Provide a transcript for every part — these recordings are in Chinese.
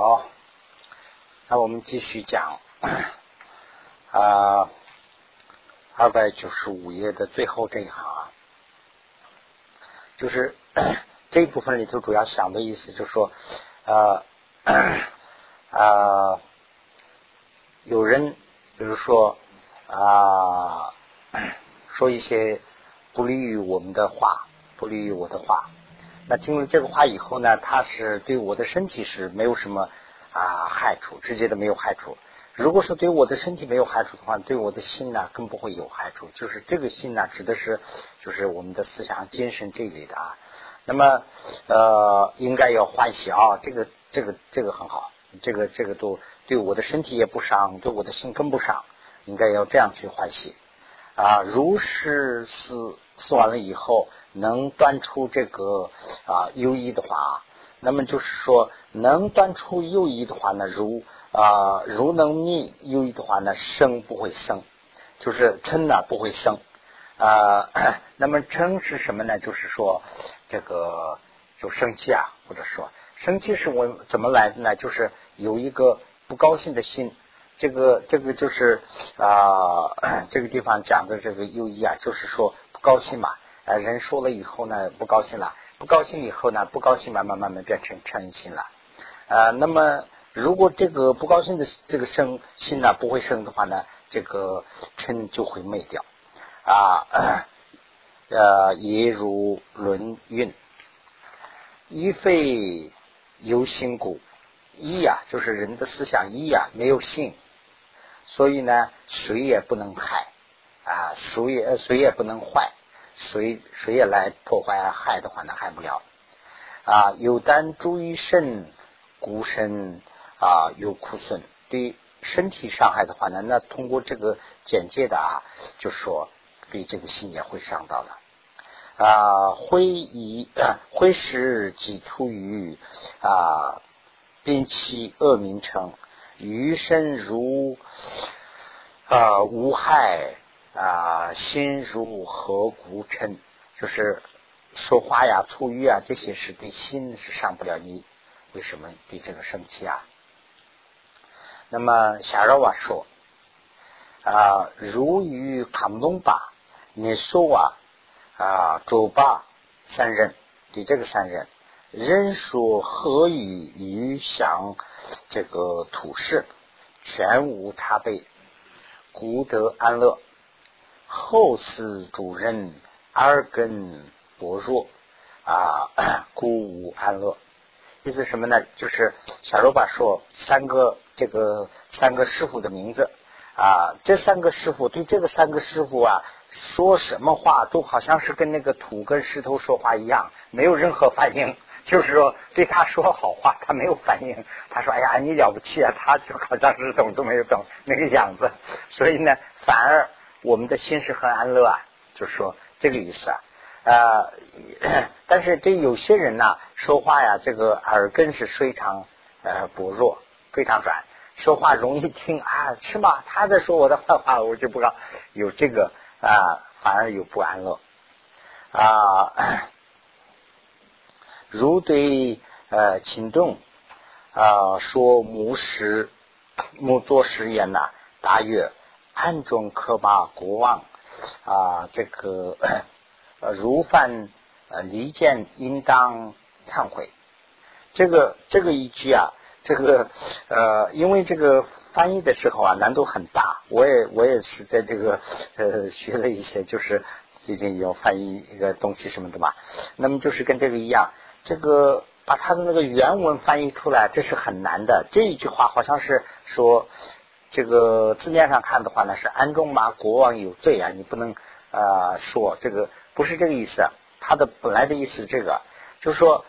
好，那我们继续讲啊，二百九十五页的最后这一行啊，就是这一部分里头主要想的意思，就是说，呃啊，有人比如说啊，说一些不利于我们的话，不利于我的话。那听了这个话以后呢，他是对我的身体是没有什么啊害处，直接的没有害处。如果说对我的身体没有害处的话，对我的心呢更不会有害处。就是这个心呢，指的是就是我们的思想、精神这一类的啊。那么呃，应该要欢喜啊，这个这个这个很好，这个这个都对我的身体也不伤，对我的心更不伤，应该要这样去欢喜啊。如是思思完了以后。能端出这个啊优异的话，那么就是说能端出优异的话呢，如啊如能灭优异的话呢，生不会生，就是嗔呢不会生啊。那么嗔是什么呢？就是说这个就生气啊，或者说生气是我怎么来的呢？就是有一个不高兴的心，这个这个就是啊这个地方讲的这个优异啊，就是说不高兴嘛。呃，人说了以后呢，不高兴了，不高兴以后呢，不高兴慢慢慢慢变成嗔心了。呃，那么如果这个不高兴的这个生心呢不会生的话呢，这个嗔就会灭掉。啊，呃，也如轮运，一肺有心故，一呀就是人的思想一呀没有性，所以呢谁也不能害啊，谁也谁也不能坏。谁谁也来破坏害的话呢，害不了啊！有单注意肾，骨身啊有苦损，对身体伤害的话呢，那通过这个简介的啊，就说对这个心也会伤到的啊。会以 会使己突于啊，兵器恶名称，余生如啊无害。啊，心如何故嗔？就是说话呀、粗语啊，这些是对心是伤不了你。为什么对这个生气啊？那么夏若瓦说啊，如与康东巴、你说啊啊，周巴三人，对这个三人，人说何语于想这个土事，全无差别，故得安乐。后世主人耳根薄弱啊，故无安乐。意思什么呢？就是小罗巴说三个这个三个师傅的名字啊，这三个师傅对这个三个师傅啊说什么话都好像是跟那个土跟石头说话一样，没有任何反应。就是说对他说好话，他没有反应。他说：“哎呀，你了不起啊！”他就好像是懂都没有懂那个样子。所以呢，反而。我们的心是很安乐啊，就是说这个意思啊，呃，但是对有些人呢，说话呀，这个耳根是非常呃薄弱，非常软，说话容易听啊，是吗？他在说我的坏话，我就不知道有这个啊，反而有不安乐啊。如对呃秦动啊说母实母作实言呐，大约。暗中可把国王啊，这个 呃如犯呃离间，应当忏悔。这个这个一句啊，这个呃，因为这个翻译的时候啊，难度很大。我也我也是在这个呃学了一些，就是最近要翻译一个东西什么的嘛。那么就是跟这个一样，这个把他的那个原文翻译出来，这是很难的。这一句话好像是说。这个字面上看的话呢，是安中马，国王有罪啊，你不能啊说这个不是这个意思。他的本来的意思，这个就是说，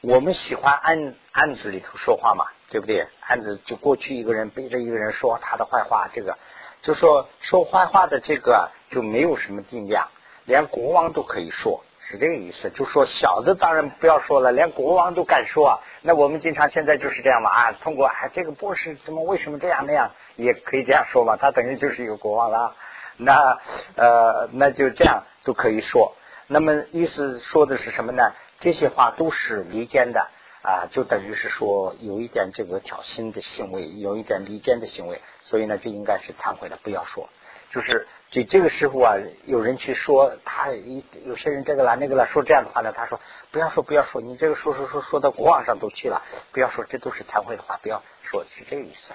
我们喜欢案案子里头说话嘛，对不对？案子就过去一个人背着一个人说他的坏话，这个就说说坏话的这个就没有什么定量，连国王都可以说。是这个意思，就说小的当然不要说了，连国王都敢说啊。那我们经常现在就是这样嘛啊，通过啊这个博士怎么为什么这样那样，也可以这样说嘛，他等于就是一个国王了。那呃那就这样都可以说。那么意思说的是什么呢？这些话都是离间的啊，就等于是说有一点这个挑衅的行为，有一点离间的行为，所以呢就应该是忏悔的，不要说。就是就这个师傅啊，有人去说他一有些人这个了那个了，说这样的话呢，他说不要说不要说，你这个说说说说到国网上都去了，不要说，这都是惭愧的话，不要说，是这个意思。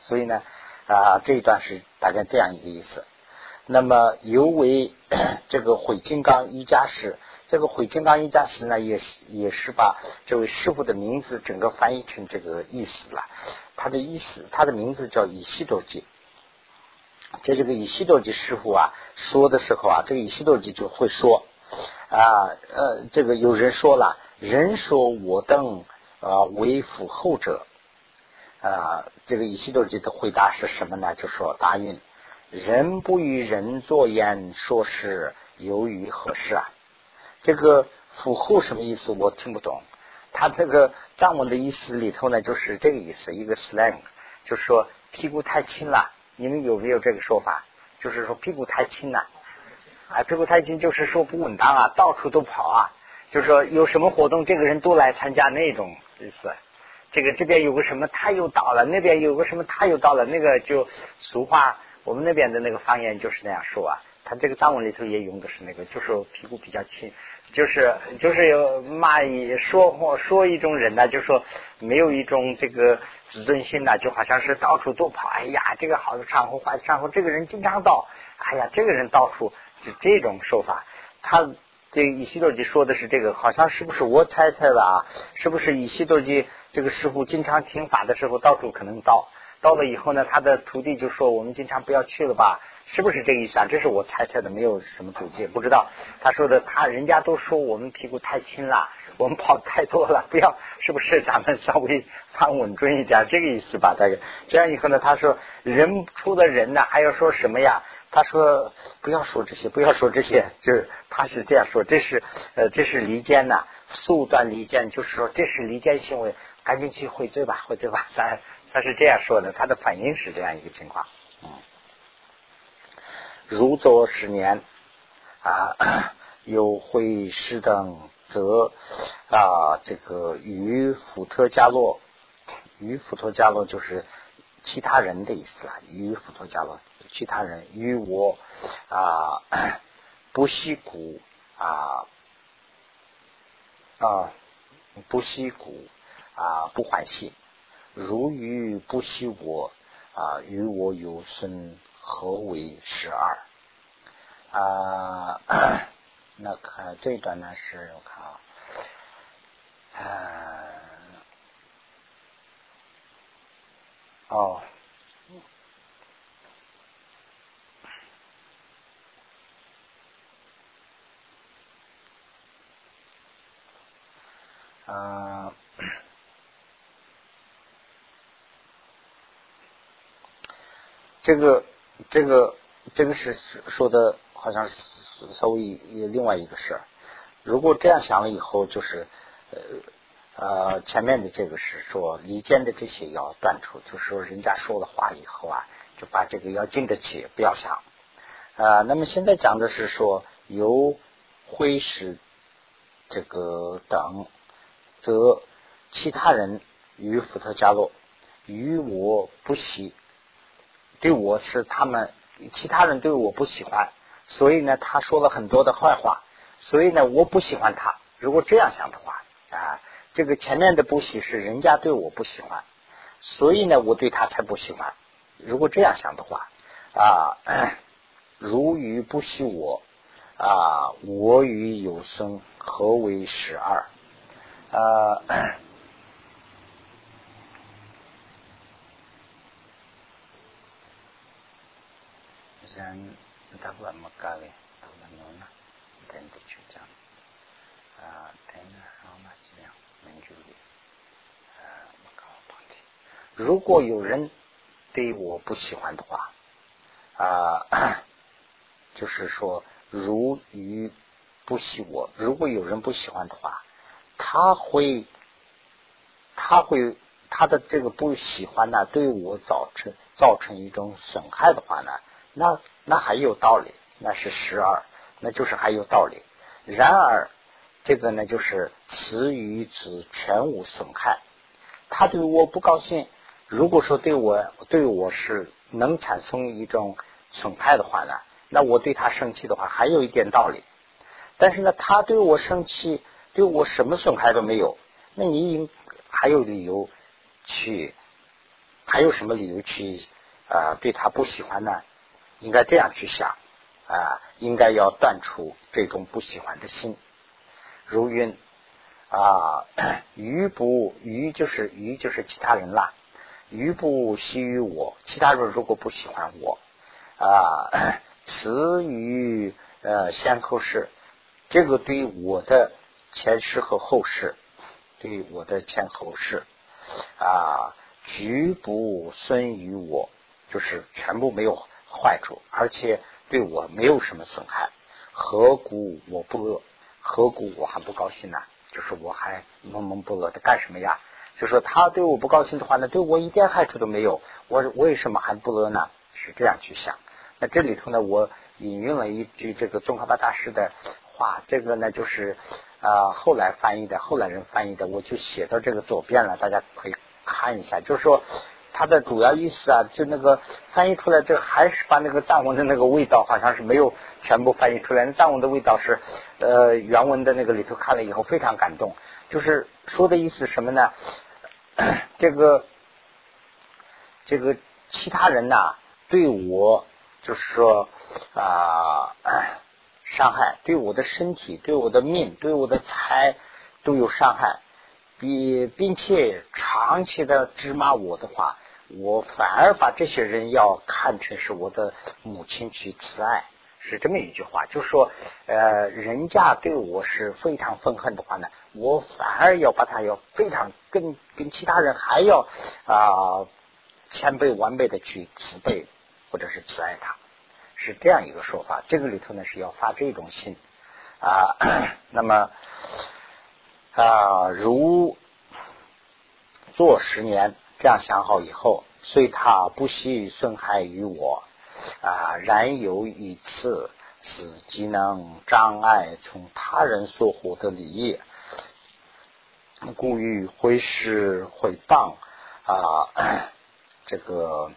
所以呢啊这一段是大概这样一个意思。那么尤为 这个毁金刚瑜伽师。这个毁金刚瑜伽师呢，也是也是把这位师傅的名字整个翻译成这个意思了。他的意思，他的名字叫以西多吉。在这个以西多吉师傅啊说的时候啊，这个以西多吉就会说啊呃，这个有人说了，人说我等啊为辅后者啊，这个以西多吉的回答是什么呢？就说答应人不与人作言，说是由于何事啊？这个辅后什么意思？我听不懂。他这个藏文的意思里头呢，就是这个意思，一个 slang，就是说屁股太轻了。你们有没有这个说法？就是说屁股太轻了，哎，屁股太轻就是说不稳当啊，到处都跑啊。就是说有什么活动，这个人都来参加那种意思。这个这边有个什么，他又到了；那边有个什么，他又到了。那个就俗话，我们那边的那个方言就是那样说啊。他这个藏文里头也用的是那个，就是屁股比较轻。就是就是有骂一说话说一种人呢，就说没有一种这个自尊心呢，就好像是到处都跑。哎呀，这个好的场合坏的场合，这个人经常到。哎呀，这个人到处就这种说法。他这以西多吉说的是这个，好像是不是我猜测的啊？是不是以西多吉这个师傅经常听法的时候，到处可能到？到了以后呢，他的徒弟就说：“我们经常不要去了吧？”是不是这个意思啊？这是我猜测的，没有什么主见，不知道。他说的，他人家都说我们屁股太轻了，我们跑太多了，不要，是不是？咱们稍微放稳重一点，这个意思吧？大概这样以后呢，他说人出的人呢，还要说什么呀？他说不要说这些，不要说这些，就是他是这样说，这是呃，这是离间呐，速断离间，就是说这是离间行为，赶紧去悔罪吧，悔罪吧。咱他是这样说的，他的反应是这样一个情况，嗯。如坐十年啊，有会师等则啊，这个与福特加洛，与福特加洛就是其他人的意思啊。与福特加洛，其他人与我啊不惜苦啊啊不惜苦啊不欢喜，如与不惜我啊与我有生。何为十二？啊，那看这段呢是，我看啊，哦，啊，这个。这个这个是说的，好像是稍微另外一个事儿。如果这样想了以后，就是呃呃，前面的这个是说离间的这些要断除，就是说人家说了话以后啊，就把这个要经得起，不要想啊。那么现在讲的是说由挥使这个等，则其他人与福特加洛与我不喜。对我是他们其他人对我不喜欢，所以呢，他说了很多的坏话，所以呢，我不喜欢他。如果这样想的话啊，这个前面的不喜是人家对我不喜欢，所以呢，我对他才不喜欢。如果这样想的话啊，如与不喜我啊，我与有生何为十二啊？他不么搞的，他不弄呢，等的去讲啊，等然后嘛这样门就的，如果有人对我不喜欢的话啊，就是说如鱼不喜我，如果有人不喜欢的话，他会他会他的这个不喜欢呢，对我造成造成一种损害的话呢？那那还有道理，那是十二，那就是还有道理。然而这个呢就是词与子全无损害。他对我不高兴，如果说对我对我是能产生一种损害的话呢，那我对他生气的话还有一点道理。但是呢，他对我生气，对我什么损害都没有，那你应还有理由去，还有什么理由去啊对他不喜欢呢？应该这样去想啊，应该要断除这种不喜欢的心。如云啊，鱼不鱼就是鱼就是其他人啦，鱼不喜于我，其他人如果不喜欢我啊，此于呃先后世。这个对我的前世和后世，对我的前后世啊，局不生于我，就是全部没有坏处，而且对我没有什么损害。何故我不乐？何故我还不高兴呢？就是我还闷闷不乐的干什么呀？就说他对我不高兴的话呢，对我一点害处都没有，我为什么还不乐呢？是这样去想。那这里头呢，我引用了一句这个宗喀巴大师的。话这个呢，就是啊，后来翻译的，后来人翻译的，我就写到这个左边了，大家可以看一下。就是说，它的主要意思啊，就那个翻译出来，这还是把那个藏文的那个味道，好像是没有全部翻译出来。那藏文的味道是呃原文的那个里头看了以后非常感动，就是说的意思什么呢？这个这个其他人呐，对我就是说啊。伤害对我的身体、对我的命、对我的财都有伤害，比并且长期的指骂我的话，我反而把这些人要看成是我的母亲去慈爱，是这么一句话。就是说，呃，人家对我是非常愤恨的话呢，我反而要把他要非常跟跟其他人还要啊千倍万倍的去慈悲或者是慈爱他。是这样一个说法，这个里头呢是要发这种心啊。那么啊，如做十年，这样想好以后，虽他不惜损害于我啊，然有一次此技能障碍从他人所获得利益，故欲挥师毁谤啊，这个。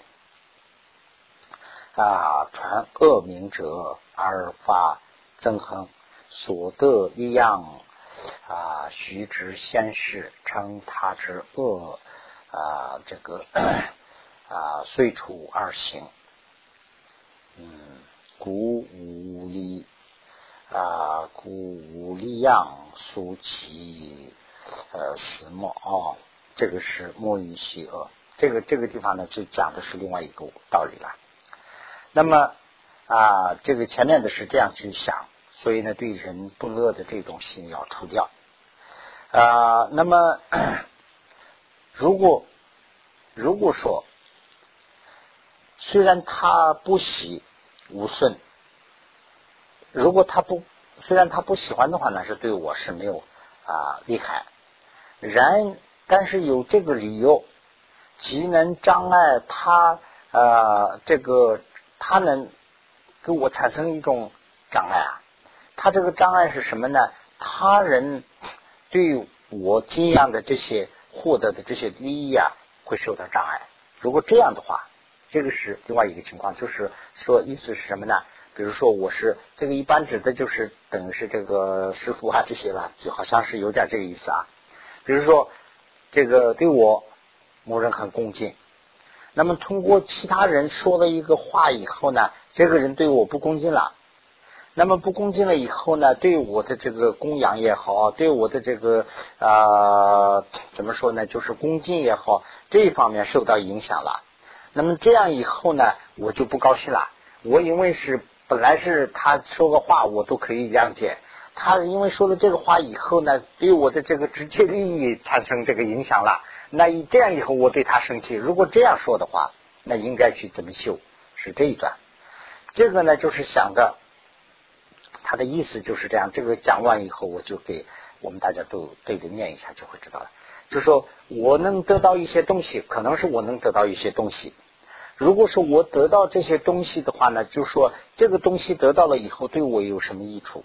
啊！传恶名者而发憎恨，所得一样啊，须知先世称他之恶啊，这个 啊，随处而行，嗯，古无力啊，古无力样苏其呃死莫哦，这个是莫于邪恶。这个这个地方呢，就讲的是另外一个道理了。那么啊，这个前面的是这样去想，所以呢，对人不乐的这种心要除掉啊。那么，如果如果说虽然他不喜无顺，如果他不虽然他不喜欢的话，那是对我是没有啊厉害。然但是有这个理由，即能障碍他啊这个。他能给我产生一种障碍啊？他这个障碍是什么呢？他人对我这样的这些获得的这些利益啊，会受到障碍。如果这样的话，这个是另外一个情况，就是说意思是什么呢？比如说我是这个一般指的就是等于是这个师傅啊这些了，就好像是有点这个意思啊。比如说这个对我某人很恭敬。那么通过其他人说了一个话以后呢，这个人对我不恭敬了。那么不恭敬了以后呢，对我的这个供养也好，对我的这个啊怎么说呢，就是恭敬也好，这一方面受到影响了。那么这样以后呢，我就不高兴了。我因为是本来是他说个话，我都可以谅解。他因为说了这个话以后呢，对我的这个直接利益产生这个影响了。那以这样以后，我对他生气。如果这样说的话，那应该去怎么修？是这一段。这个呢，就是想着他的意思就是这样。这个讲完以后，我就给我们大家都对着念一下，就会知道了。就说我能得到一些东西，可能是我能得到一些东西。如果说我得到这些东西的话呢，就说这个东西得到了以后，对我有什么益处？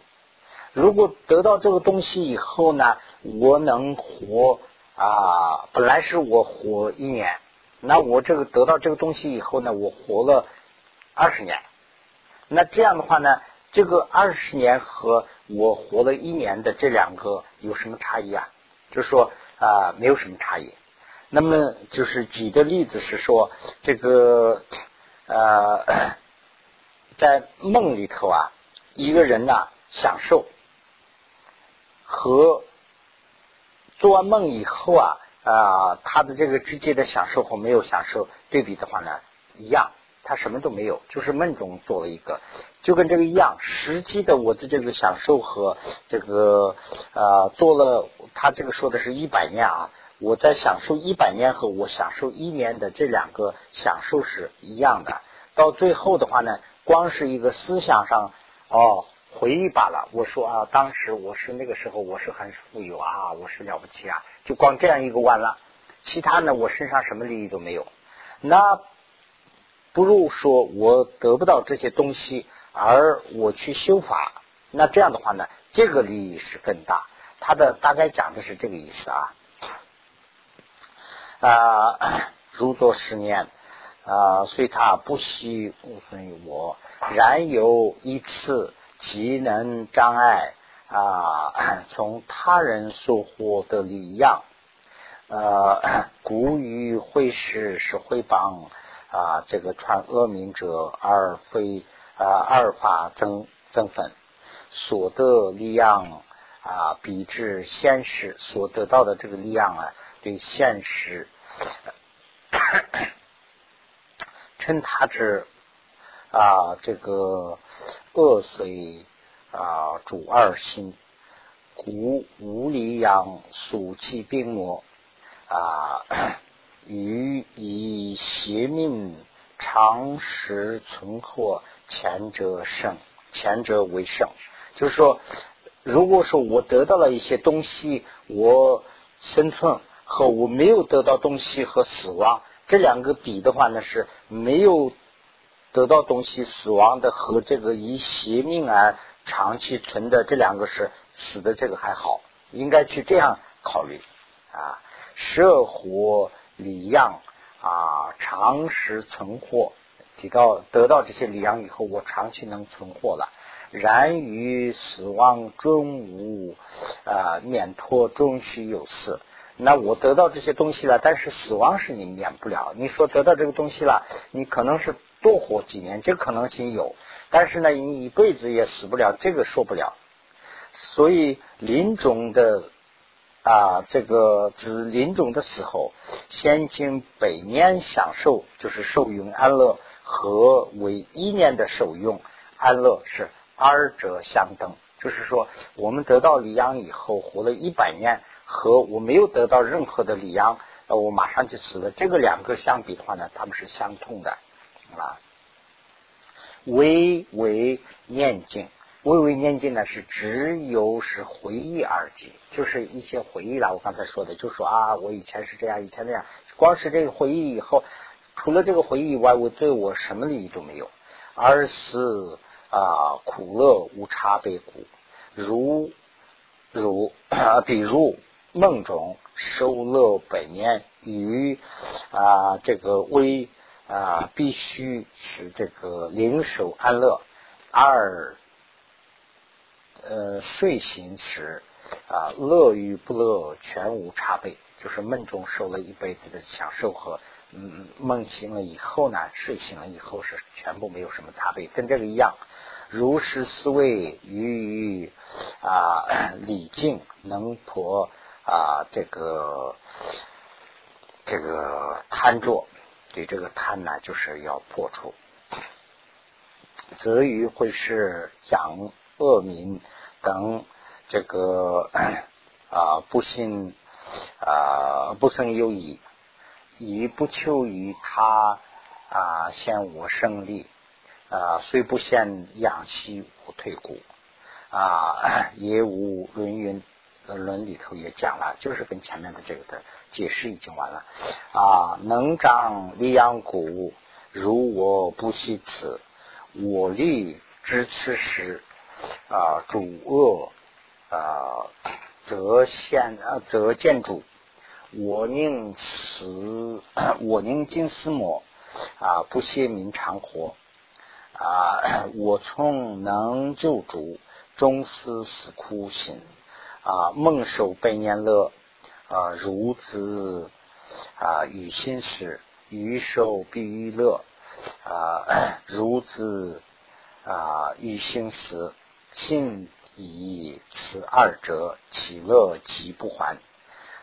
如果得到这个东西以后呢，我能活啊，本来是我活一年，那我这个得到这个东西以后呢，我活了二十年，那这样的话呢，这个二十年和我活了一年的这两个有什么差异啊？就是说啊，没有什么差异。那么就是举的例子是说，这个呃，在梦里头啊，一个人呢享受和做完梦以后啊啊，他的这个直接的享受和没有享受对比的话呢，一样，他什么都没有，就是梦中做了一个，就跟这个一样。实际的我的这个享受和这个呃做了，他这个说的是一百年啊。我在享受一百年和我享受一年的这两个享受是一样的，到最后的话呢，光是一个思想上哦回忆罢了。我说啊，当时我是那个时候我是很富有啊，我是了不起啊，就光这样一个完了，其他呢我身上什么利益都没有。那不如说我得不到这些东西，而我去修法，那这样的话呢，这个利益是更大。他的大概讲的是这个意思啊。啊，如作十年啊，虽他不惜无损于我，然有一次即能障碍啊，从他人所获的利养，呃，古语会师是会帮啊，这个传恶名者，而非啊二法增增分所得利养啊，比之现实所得到的这个利养啊。对现实，称他之啊，这个恶随啊主二心，故无离阳俗气病魔啊，于以邪命常时存活，前者胜，前者为胜。就是说，如果说我得到了一些东西，我生存。和我没有得到东西和死亡这两个比的话呢，是没有得到东西死亡的和这个以邪命而长期存的这两个是死的这个还好，应该去这样考虑啊，舍活礼样啊，长时存货，提到得到这些礼样以后，我长期能存活了。然于死亡终无啊，免脱终须有事。那我得到这些东西了，但是死亡是你免不了。你说得到这个东西了，你可能是多活几年，这个可能性有，但是呢，你一辈子也死不了，这个说不了。所以临终的啊，这个指临终的时候，先经百年享受，就是受用安乐，和为一年的受用安乐是二者相等。就是说，我们得到礼养以后，活了一百年。和我没有得到任何的礼养，呃，我马上就死了。这个两个相比的话呢，他们是相通的啊。为为念经，微微念经呢是只有是回忆而已，就是一些回忆了。我刚才说的，就说啊，我以前是这样，以前那样。光是这个回忆以后，除了这个回忆以外，我对我什么利益都没有，而是啊苦乐无差别故，如如啊 比如。梦中受乐百年，与啊这个为啊必须是这个灵手安乐。二呃睡醒时啊乐与不乐全无差别，就是梦中受了一辈子的享受和嗯梦醒了以后呢，睡醒了以后是全部没有什么差别，跟这个一样。如是思维于啊礼敬能破。啊，这个这个贪着，对这个贪呢，就是要破除。则于会是养恶民等这个 啊不信啊不生有益，以不求于他啊先我胜利啊虽不先养息无退故啊 也无论云。论里头也讲了，就是跟前面的这个的解释已经完了啊。能长利养谷，如我不惜此，我力知此时啊，主恶啊，则现啊，则见主。我宁死，我宁今思魔啊，不歇明长活啊！我从能救主，终思死苦心啊！梦受百年乐啊，如子啊，与心事，余受必欲乐啊，如子啊，与心死，信。以此二者，其乐即不还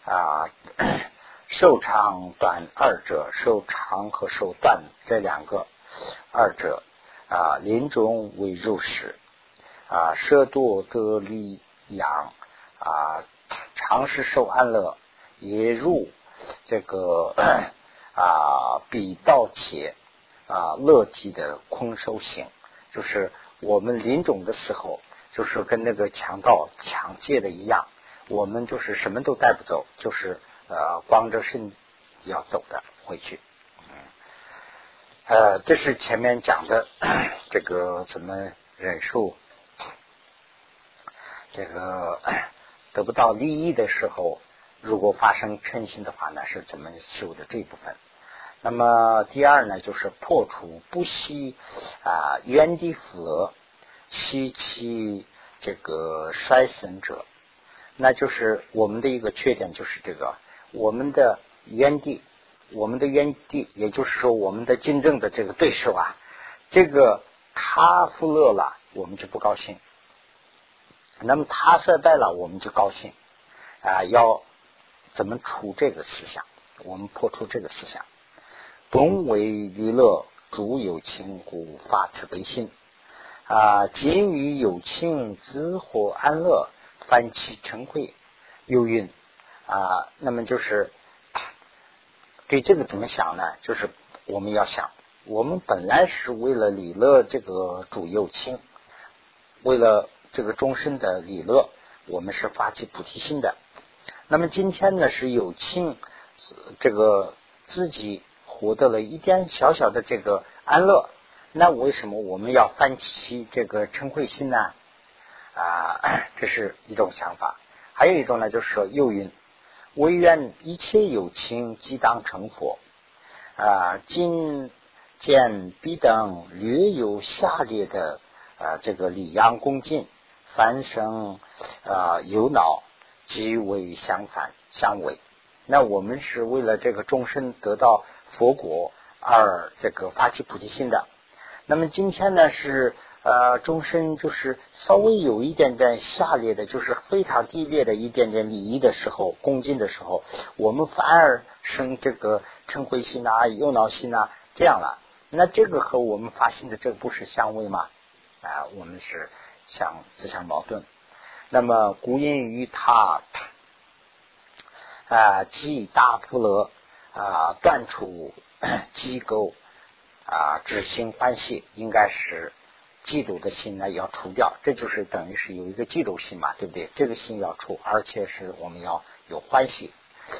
啊！寿长短二者，寿长和寿短这两个二者啊，临终为入世啊，舍多得利养啊，常是受安乐，也入这个 啊，比道且啊，乐极的空受行，就是我们临终的时候。就是跟那个强盗抢劫的一样，我们就是什么都带不走，就是呃光着身要走的回去。呃，这是前面讲的 这个怎么忍受这个 得不到利益的时候，如果发生嗔心的话呢，是怎么修的这一部分？那么第二呢，就是破除不惜啊原地福乐。七七这个衰损者，那就是我们的一个缺点，就是这个我们的原地，我们的原地，也就是说我们的竞争的这个对手啊，这个他富乐了，我们就不高兴；那么他衰败了，我们就高兴啊。要怎么除这个思想？我们破除这个思想，本为娱乐，主有情，故发慈悲心。啊，仅于有情自获安乐，反其成慧。又云啊，那么就是对这个怎么想呢？就是我们要想，我们本来是为了理乐这个主有情，为了这个终身的理乐，我们是发起菩提心的。那么今天呢，是有情这个自己获得了一点小小的这个安乐。那为什么我们要翻起这个嗔恚心呢？啊，这是一种想法。还有一种呢，就是说又云，唯愿一切有情即当成佛。啊，今见彼等略有下列的啊，这个礼扬恭敬，凡生啊有脑，即为相反相违。那我们是为了这个众生得到佛果而这个发起菩提心的。那么今天呢是呃终身就是稍微有一点点下列的，就是非常低劣的一点点礼仪的时候，恭敬的时候，我们反而生这个嗔恚心啊、忧恼心啊这样了。那这个和我们发心的这个不是相违吗？啊，我们是相自相矛盾。那么古因于他啊，即大富乐啊，断除 机构。啊，知心欢喜应该是嫉妒的心呢，要除掉，这就是等于是有一个嫉妒心嘛，对不对？这个心要除，而且是我们要有欢喜。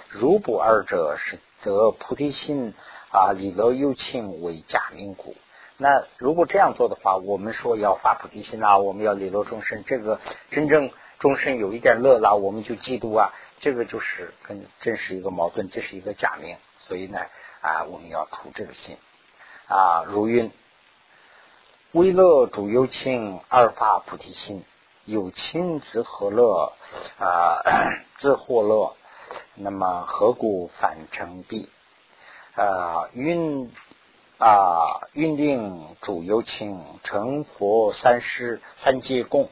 如不二者，是则菩提心啊，理乐有情为假名故。那如果这样做的话，我们说要发菩提心啊，我们要理乐众生，这个真正众生有一点乐了，我们就嫉妒啊，这个就是跟真是一个矛盾，这是一个假名。所以呢，啊，我们要除这个心。啊，如云：为乐主有情，而发菩提心。有情自何乐？啊，自获乐。那么何故反成弊？啊，云啊，云令主有情，成佛三世三界共。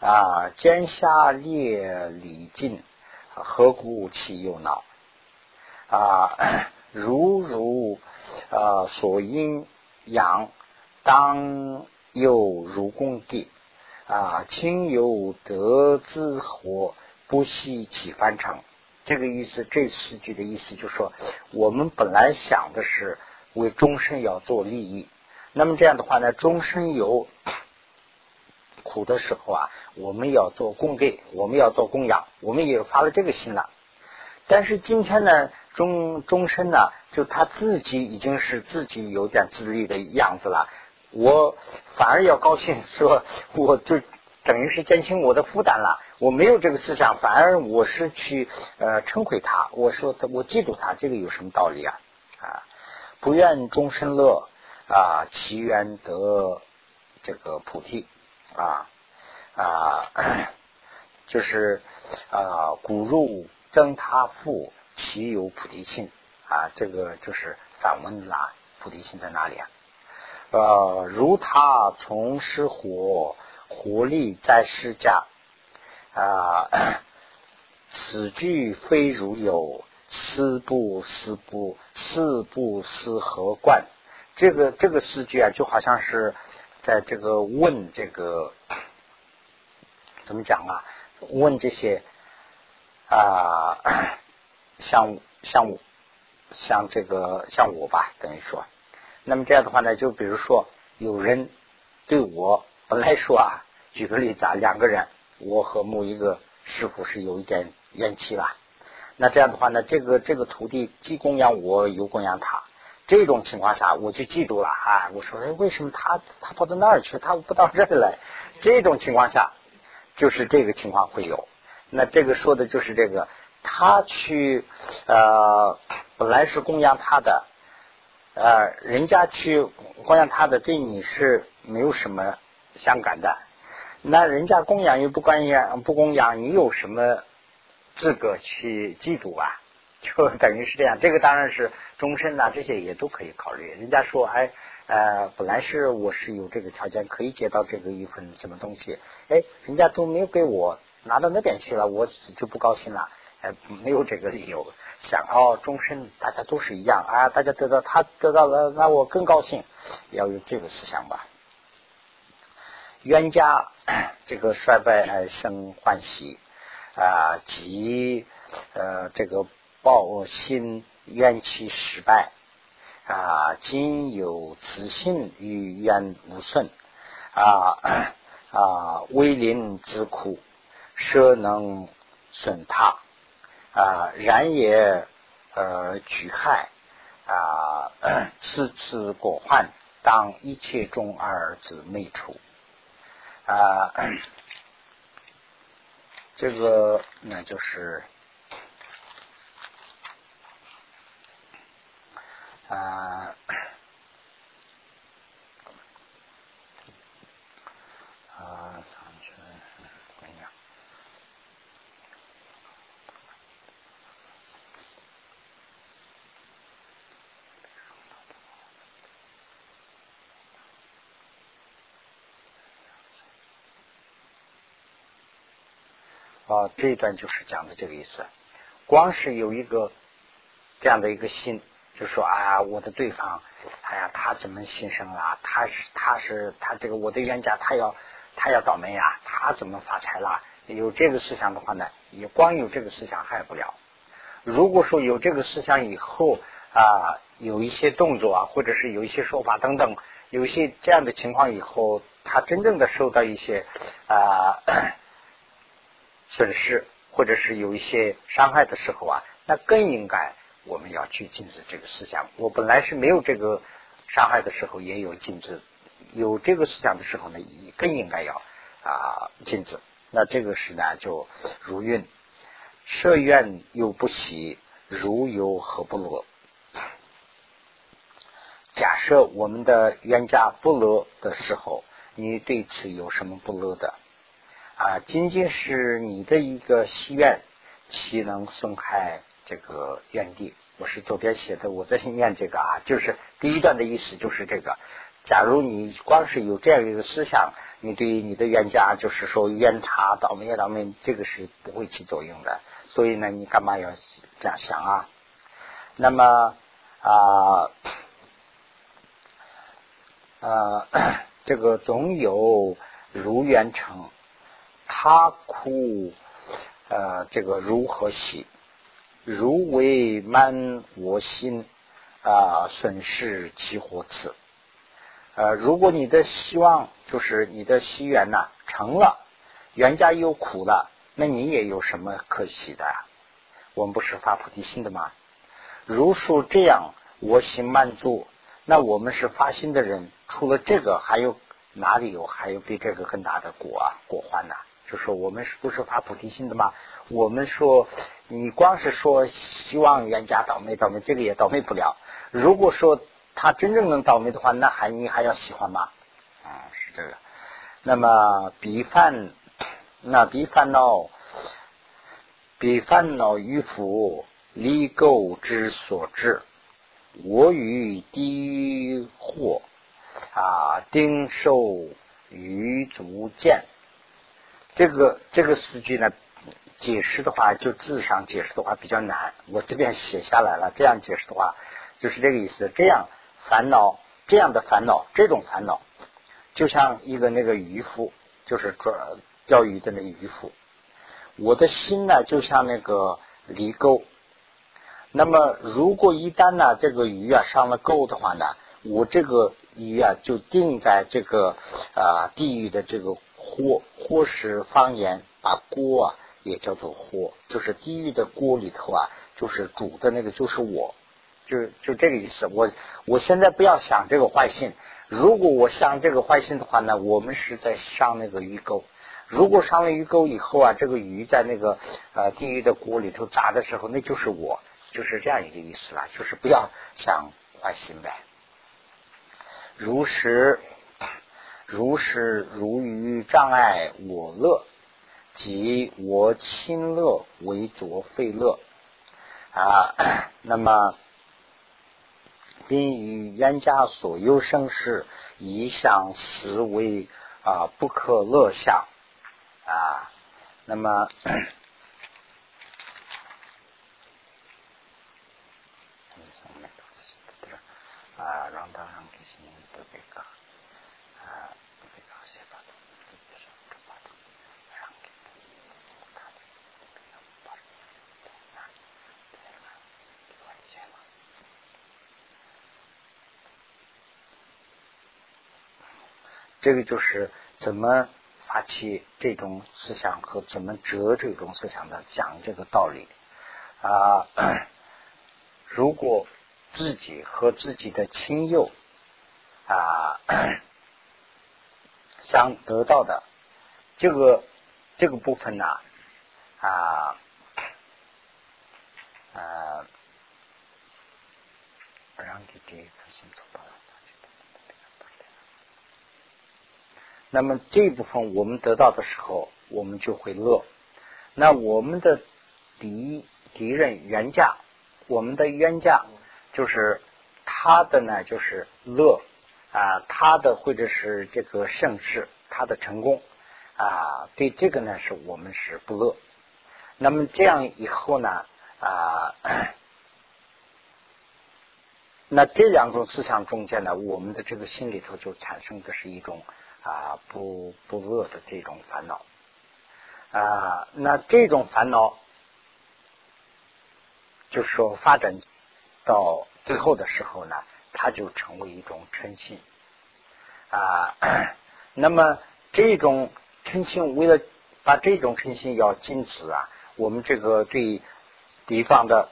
啊，见下列礼尽，何故其有恼？啊，如如。啊，所因养当有如公地啊，亲有得自活，不惜其翻成。这个意思，这四句的意思就是说，我们本来想的是为终身要做利益，那么这样的话呢，终身有苦的时候啊，我们要做供给，我们要做供养，我们也发了这个心了。但是今天呢？终终身呢，就他自己已经是自己有点自立的样子了。我反而要高兴，说我就等于是减轻我的负担了。我没有这个思想，反而我是去呃称毁他，我说我嫉妒他，这个有什么道理啊？啊，不愿终身乐啊，其愿得这个菩提啊啊，就是啊，古入增他富，其有菩提心啊，这个就是反问啦，菩提心在哪里啊？呃，如他从事火，活力在世家。啊，此句非如有，思不思不思不思何观？这个这个诗句啊，就好像是在这个问这个怎么讲啊？问这些啊，像像像这个像我吧，等于说，那么这样的话呢，就比如说有人对我本来说啊，举个例子啊，两个人。我和某一个师傅是有一点怨气了，那这样的话呢，这个这个徒弟既供养我，又供养他，这种情况下我就嫉妒了啊！我说，哎，为什么他他跑到那儿去，他不到这儿来？这种情况下，就是这个情况会有。那这个说的就是这个，他去呃，本来是供养他的，呃，人家去供养他的，对你是没有什么相感的。那人家供养又不供养，不供养，你有什么资格去嫉妒啊？就等于是这样。这个当然是终身呐，这些也都可以考虑。人家说，哎，呃，本来是我是有这个条件可以接到这个一份什么东西，哎，人家都没有给我拿到那边去了，我就不高兴了。哎，没有这个理由。想哦，终身大家都是一样啊，大家得到他得到了，那我更高兴，要有这个思想吧。冤家这个衰败而生欢喜啊，即呃这个报心冤气失败啊，今有此信与冤无损啊啊，威灵之苦，舍能损他啊，然也呃举害啊，次次果患，当一切中二子未出。啊，这个那就是啊。啊，这一段就是讲的这个意思。光是有一个这样的一个心，就说啊，我的对方，哎呀，他怎么心生了？他是他是他这个我的冤家，他要他要倒霉呀？他怎么发财了？有这个思想的话呢，也光有这个思想害不了。如果说有这个思想以后啊，有一些动作啊，或者是有一些说法等等，有一些这样的情况以后，他真正的受到一些啊。损失或者是有一些伤害的时候啊，那更应该我们要去禁止这个思想。我本来是没有这个伤害的时候，也有禁止；有这个思想的时候呢，也更应该要啊禁止。那这个是呢，就如运设愿又不喜，如有何不乐？假设我们的冤家不乐的时候，你对此有什么不乐的？啊，仅仅是你的一个心愿，岂能损害这个愿地？我是左边写的，我在念这个啊，就是第一段的意思就是这个。假如你光是有这样一个思想，你对你的冤家就是说冤他倒霉倒霉，这个是不会起作用的。所以呢，你干嘛要这样想啊？那么啊啊，这个总有如愿成。他苦，呃，这个如何喜？如为满我心啊，损失其火次。呃，如果你的希望就是你的心愿呐成了，原家又苦了，那你也有什么可喜的？我们不是发菩提心的吗？如数这样，我心满足，那我们是发心的人，除了这个，还有哪里有还有比这个更大的果啊果患呐？就说我们是不是发菩提心的嘛？我们说你光是说希望冤家倒霉倒霉，这个也倒霉不了。如果说他真正能倒霉的话，那还你还要喜欢吗？啊，是这个。那么彼烦，那彼烦恼，彼烦恼于福离垢之所至。我与低惑啊，丁受于足见。这个这个诗句呢，解释的话，就字上解释的话比较难。我这边写下来了，这样解释的话，就是这个意思。这样烦恼，这样的烦恼，这种烦恼，就像一个那个渔夫，就是抓钓鱼的那渔夫。我的心呢，就像那个犁沟。那么，如果一旦呢，这个鱼啊上了钩的话呢，我这个鱼啊就定在这个啊地狱的这个锅，锅是方言，把锅啊也叫做锅，就是地狱的锅里头啊，就是煮的那个就是我，就就这个意思。我我现在不要想这个坏心，如果我想这个坏心的话呢，我们是在上那个鱼钩。如果上了鱼钩以后啊，这个鱼在那个呃地狱的锅里头炸的时候，那就是我。就是这样一个意思了，就是不要想坏心呗。如实如是如于障碍我乐，即我亲乐为作废乐啊。那么，并于冤家所有生事，一向实为啊不可乐相啊。那么。这个就是怎么发起这种思想和怎么折这种思想的讲这个道理啊。如果自己和自己的亲友啊想得到的这个这个部分呢啊啊，让弟弟开心走吧。那么这一部分我们得到的时候，我们就会乐。那我们的敌敌人冤家，我们的冤家就是他的呢，就是乐啊，他的或者是这个盛世，他的成功啊，对这个呢是我们是不乐。那么这样以后呢啊，那这两种思想中间呢，我们的这个心里头就产生的是一种。啊，不不恶的这种烦恼啊，那这种烦恼，就是说发展到最后的时候呢，它就成为一种嗔心啊。那么这种嗔心，为了把这种嗔心要禁止啊，我们这个对地方的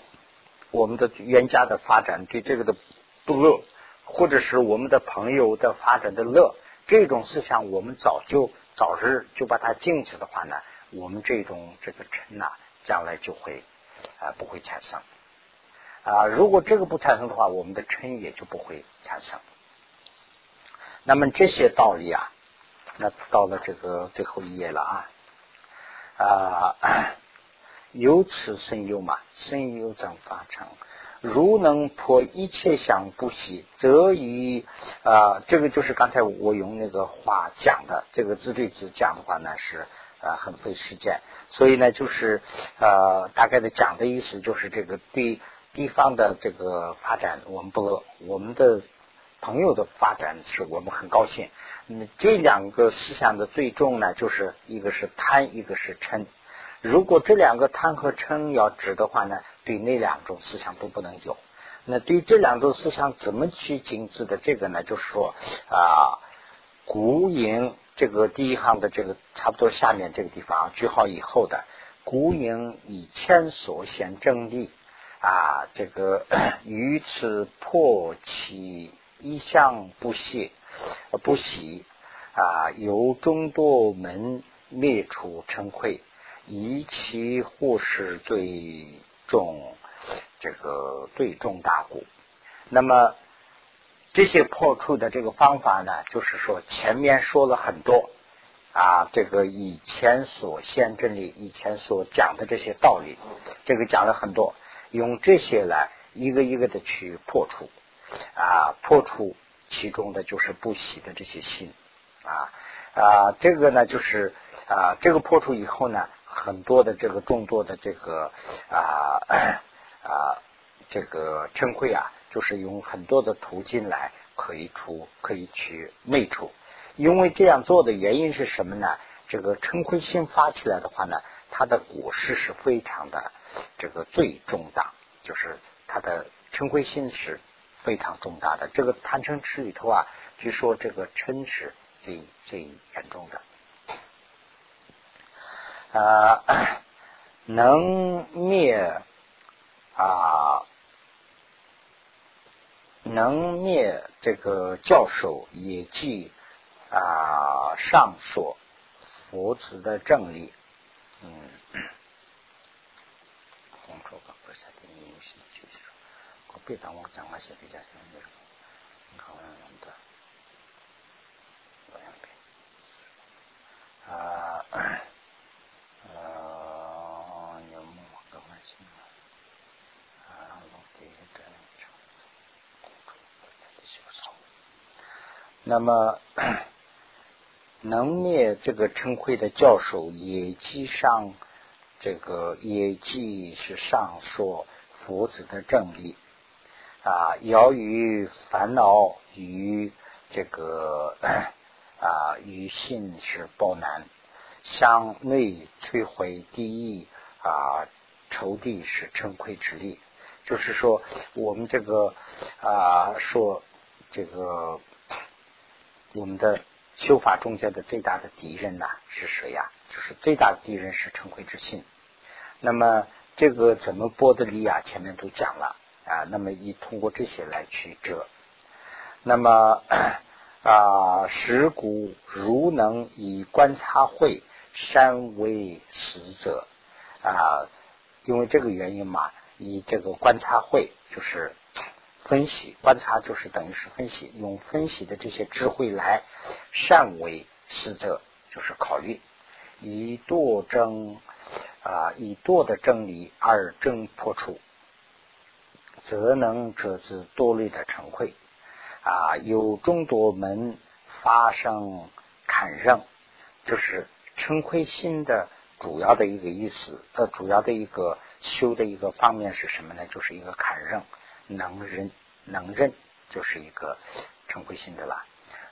我们的冤家的发展，对这个的不乐，或者是我们的朋友的发展的乐。这种思想，我们早就早日就把它禁止的话呢，我们这种这个嗔呐，将来就会啊不会产生啊。如果这个不产生的话，我们的嗔也就不会产生。那么这些道理啊，那到了这个最后一页了啊啊，由此生忧嘛，生忧怎发成？如能破一切相不喜，则于啊，这个就是刚才我用那个话讲的，这个字对字讲的话呢是啊很费时间，所以呢就是呃大概的讲的意思就是这个对地方的这个发展我们不乐，我们的朋友的发展是我们很高兴。那这两个思想的最终呢，就是一个是贪，一个是嗔。如果这两个贪和嗔要止的话呢，对那两种思想都不能有。那对这两种思想怎么去禁止的？这个呢，就是说啊，古营这个第一行的这个差不多下面这个地方句号以后的古营以千所显正力啊，这个 于此破其一向不懈不喜啊，由众多门。灭除嗔恚，以其护是最重这个最重大故。那么这些破处的这个方法呢，就是说前面说了很多啊，这个以前所现真理，以前所讲的这些道理，这个讲了很多，用这些来一个一个的去破除啊，破除其中的就是不喜的这些心啊啊，这个呢就是啊，这个破除以后呢，很多的这个众多的这个啊 啊这个嗔恚啊。就是用很多的途径来可以出，可以去内出。因为这样做的原因是什么呢？这个嗔恚心发起来的话呢，它的果实是非常的这个最重大，就是它的嗔恚心是非常重大的。这个贪嗔痴里头啊，据说这个嗔是最最严重的。啊，能灭啊。能灭这个教授也即啊上所佛子的正理，嗯，别当我讲话写比较像那种，你看我用的，我两遍啊。那么，能灭这个称慧的教授，也即上这个也即是上说佛子的正义啊，由于烦恼与这个 啊与信是报难，向内摧毁第一啊仇敌是称愧之力，就是说我们这个啊说这个。我们的修法中间的最大的敌人呐是谁呀？就是最大的敌人是成慧之心。那么这个怎么剥的离啊？前面都讲了啊。那么以通过这些来去遮。那么 啊，石鼓如能以观察会山为死者啊，因为这个原因嘛，以这个观察会就是。分析观察就是等于是分析，用分析的这些智慧来善为思者，就是考虑以多争啊，以多的真理而争破除，则能遮止多虑的成慧啊。有众多门发生坎让，就是成亏心的主要的一个意思，呃，主要的一个修的一个方面是什么呢？就是一个坎让能忍。能忍就是一个成慧心的啦。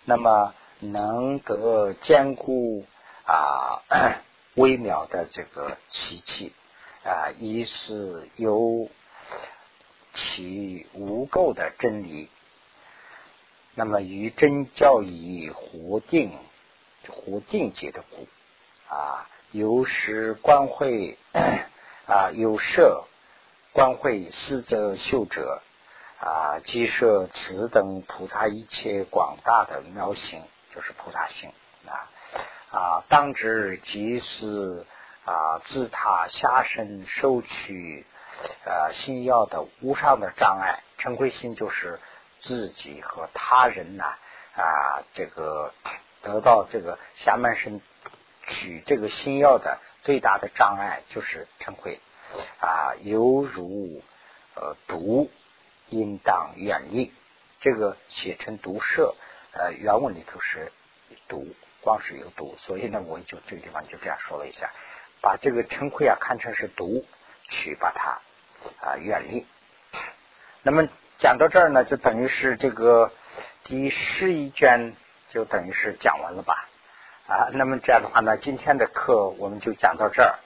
那么能得坚固啊 微妙的这个奇迹啊，一是有其无垢的真理。那么与真教以活定活定解的故 啊，有时观会啊有设观会思则修者。啊，即设此等菩萨一切广大的妙行，就是菩萨行啊啊！当知即是啊，自他下身收取啊心要的无上的障碍，嗔恚心就是自己和他人呐啊，这个得到这个下半身取这个心要的最大的障碍就是嗔恚啊，犹如呃毒。应当远离，这个写成毒舍，呃，原文里头是毒，光是有毒，所以呢，我就这个地方就这样说了一下，把这个嗔恚啊看成是毒，去把它啊远离。那么讲到这儿呢，就等于是这个第十一卷就等于是讲完了吧？啊，那么这样的话呢，今天的课我们就讲到这儿。